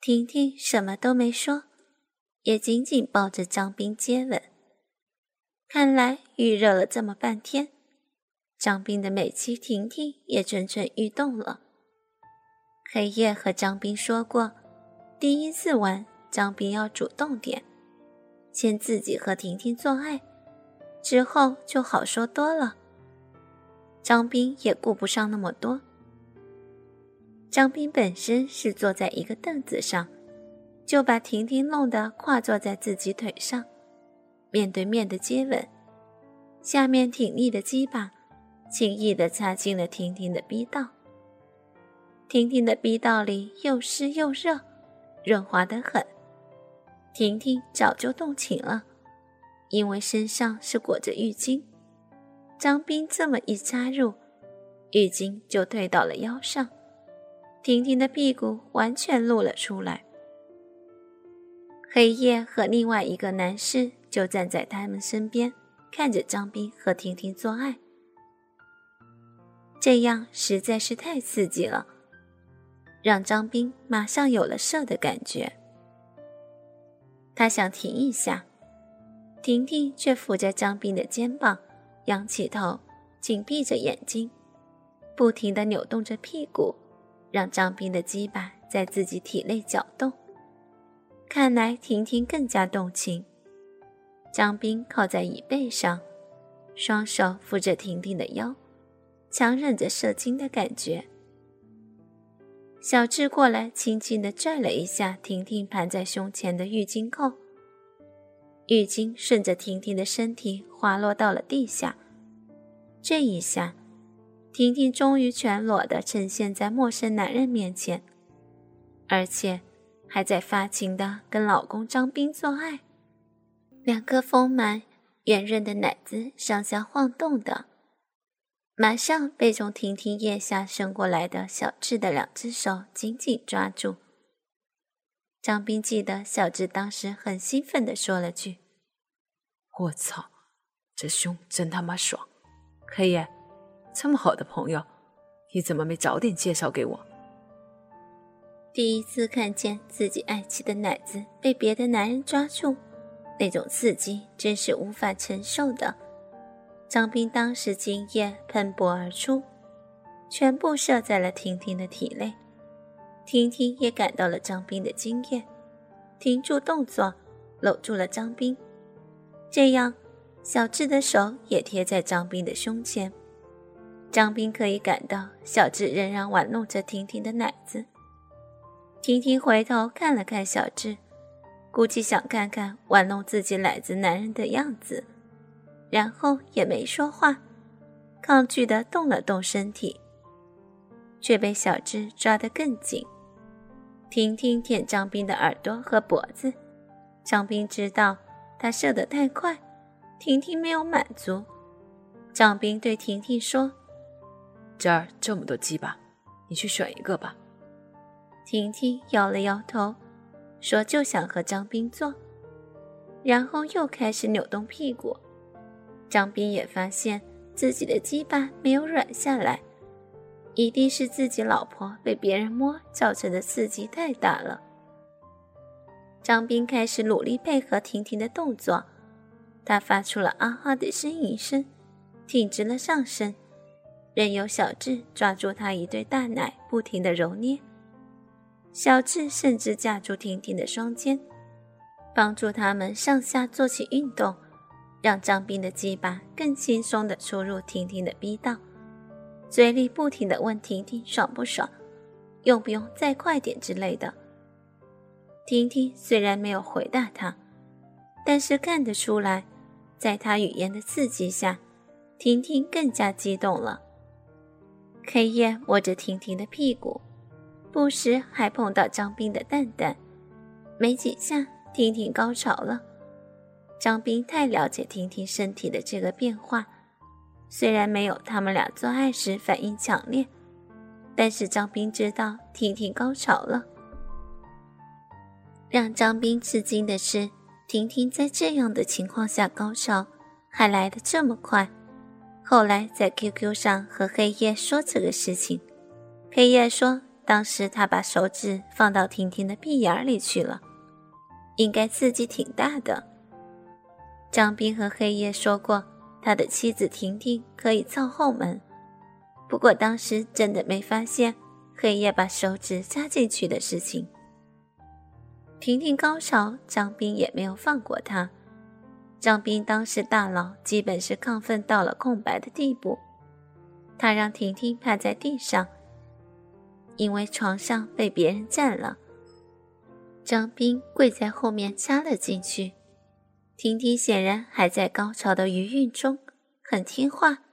婷婷什么都没说，也紧紧抱着张斌接吻。看来预热了这么半天，张斌的美妻婷婷也蠢蠢欲动了。黑夜和张斌说过，第一次玩，张斌要主动点，先自己和婷婷做爱，之后就好说多了。张斌也顾不上那么多。张斌本身是坐在一个凳子上，就把婷婷弄得跨坐在自己腿上，面对面的接吻，下面挺立的鸡巴轻易地插进了婷婷的逼道。婷婷的逼道里又湿又热，润滑得很。婷婷早就动情了，因为身上是裹着浴巾。张斌这么一插入，浴巾就退到了腰上，婷婷的屁股完全露了出来。黑夜和另外一个男士就站在他们身边，看着张斌和婷婷做爱，这样实在是太刺激了，让张斌马上有了射的感觉。他想停一下，婷婷却扶着张斌的肩膀。仰起头，紧闭着眼睛，不停地扭动着屁股，让张斌的鸡巴在自己体内搅动。看来婷婷更加动情。张斌靠在椅背上，双手扶着婷婷的腰，强忍着射精的感觉。小智过来，轻轻地拽了一下婷婷盘在胸前的浴巾扣。浴巾顺着婷婷的身体滑落到了地下，这一下，婷婷终于全裸的呈现在陌生男人面前，而且还在发情的跟老公张斌做爱，两颗丰满圆润的奶子上下晃动的，马上被从婷婷腋下伸过来的小智的两只手紧紧抓住。张斌记得小智当时很兴奋地说了句：“我操，这胸真他妈爽！可以，这么好的朋友，你怎么没早点介绍给我？”第一次看见自己爱妻的奶子被别的男人抓住，那种刺激真是无法承受的。张斌当时精液喷薄而出，全部射在了婷婷的体内。婷婷也感到了张斌的惊艳，停住动作，搂住了张斌。这样，小智的手也贴在张斌的胸前。张斌可以感到小智仍然玩弄着婷婷的奶子。婷婷回头看了看小智，估计想看看玩弄自己奶子男人的样子，然后也没说话，抗拒的动了动身体，却被小智抓得更紧。婷婷舔张斌的耳朵和脖子，张斌知道他射得太快，婷婷没有满足。张斌对婷婷说：“这儿这么多鸡巴，你去选一个吧。”婷婷摇了摇头，说：“就想和张斌做。”然后又开始扭动屁股。张斌也发现自己的鸡巴没有软下来。一定是自己老婆被别人摸造成的刺激太大了。张斌开始努力配合婷婷的动作，他发出了啊啊的呻吟声，挺直了上身，任由小智抓住他一对大奶，不停的揉捏。小智甚至架住婷婷的双肩，帮助他们上下做起运动，让张斌的鸡巴更轻松的出入婷婷的逼道。嘴里不停地问婷婷爽不爽，用不用再快点之类的。婷婷虽然没有回答他，但是看得出来，在他语言的刺激下，婷婷更加激动了。黑夜摸着婷婷的屁股，不时还碰到张斌的蛋蛋，没几下，婷婷高潮了。张斌太了解婷婷身体的这个变化。虽然没有他们俩做爱时反应强烈，但是张斌知道婷婷高潮了。让张斌吃惊的是，婷婷在这样的情况下高潮还来得这么快。后来在 QQ 上和黑夜说这个事情，黑夜说当时他把手指放到婷婷的屁眼里去了，应该刺激挺大的。张斌和黑夜说过，他的妻子婷婷可以造后门，不过当时真的没发现黑夜把手指扎进去的事情。婷婷高潮，张斌也没有放过她。张斌当时大脑基本是亢奋到了空白的地步，他让婷婷趴在地上。因为床上被别人占了，张斌跪在后面插了进去。婷婷显然还在高潮的余韵中，很听话。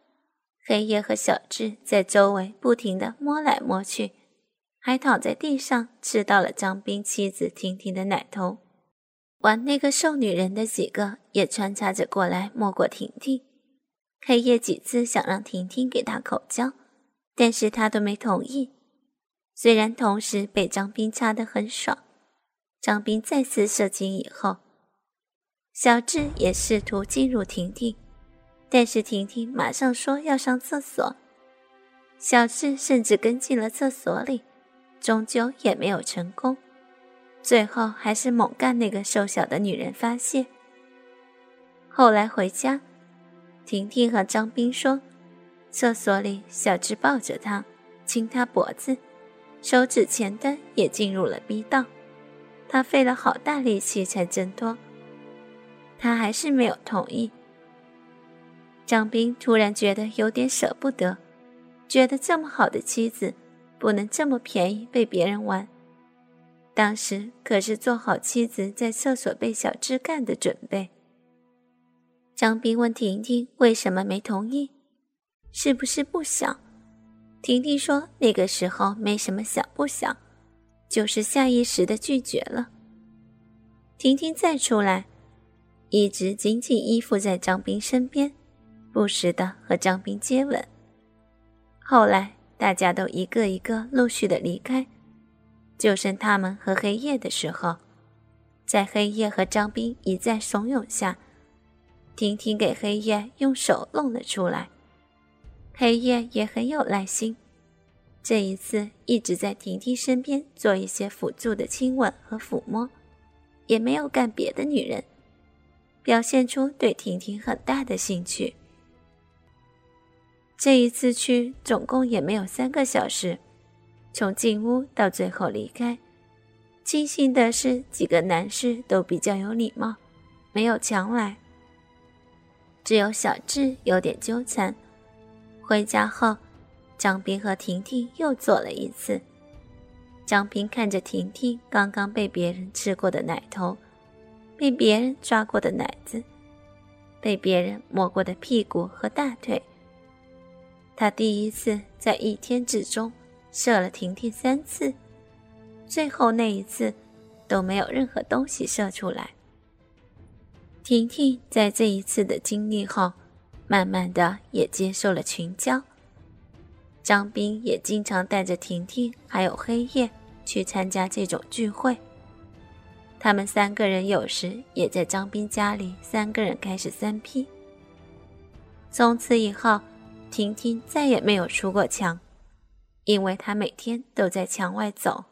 黑夜和小智在周围不停地摸来摸去，还躺在地上吃到了张斌妻子婷婷的奶头。玩那个瘦女人的几个也穿插着过来摸过婷婷。黑夜几次想让婷婷给他口交，但是他都没同意。虽然同时被张斌插得很爽，张斌再次射精以后，小智也试图进入婷婷，但是婷婷马上说要上厕所，小智甚至跟进了厕所里，终究也没有成功，最后还是猛干那个瘦小的女人发泄。后来回家，婷婷和张斌说，厕所里小智抱着她，亲她脖子。手指前端也进入了逼道，他费了好大力气才挣脱，他还是没有同意。张斌突然觉得有点舍不得，觉得这么好的妻子不能这么便宜被别人玩。当时可是做好妻子在厕所被小智干的准备。张斌问婷婷为什么没同意，是不是不想？婷婷说：“那个时候没什么想不想，就是下意识的拒绝了。”婷婷再出来，一直紧紧依附在张斌身边，不时的和张斌接吻。后来大家都一个一个陆续的离开，就剩他们和黑夜的时候，在黑夜和张斌一再怂恿下，婷婷给黑夜用手弄了出来。黑夜也很有耐心，这一次一直在婷婷身边做一些辅助的亲吻和抚摸，也没有干别的女人，表现出对婷婷很大的兴趣。这一次去总共也没有三个小时，从进屋到最后离开。庆幸的是，几个男士都比较有礼貌，没有强来，只有小智有点纠缠。回家后，张斌和婷婷又做了一次。张斌看着婷婷刚刚被别人吃过的奶头，被别人抓过的奶子，被别人摸过的屁股和大腿。他第一次在一天之中射了婷婷三次，最后那一次都没有任何东西射出来。婷婷在这一次的经历后。慢慢的也接受了群交，张斌也经常带着婷婷还有黑夜去参加这种聚会。他们三个人有时也在张斌家里，三个人开始三 P。从此以后，婷婷再也没有出过墙，因为他每天都在墙外走。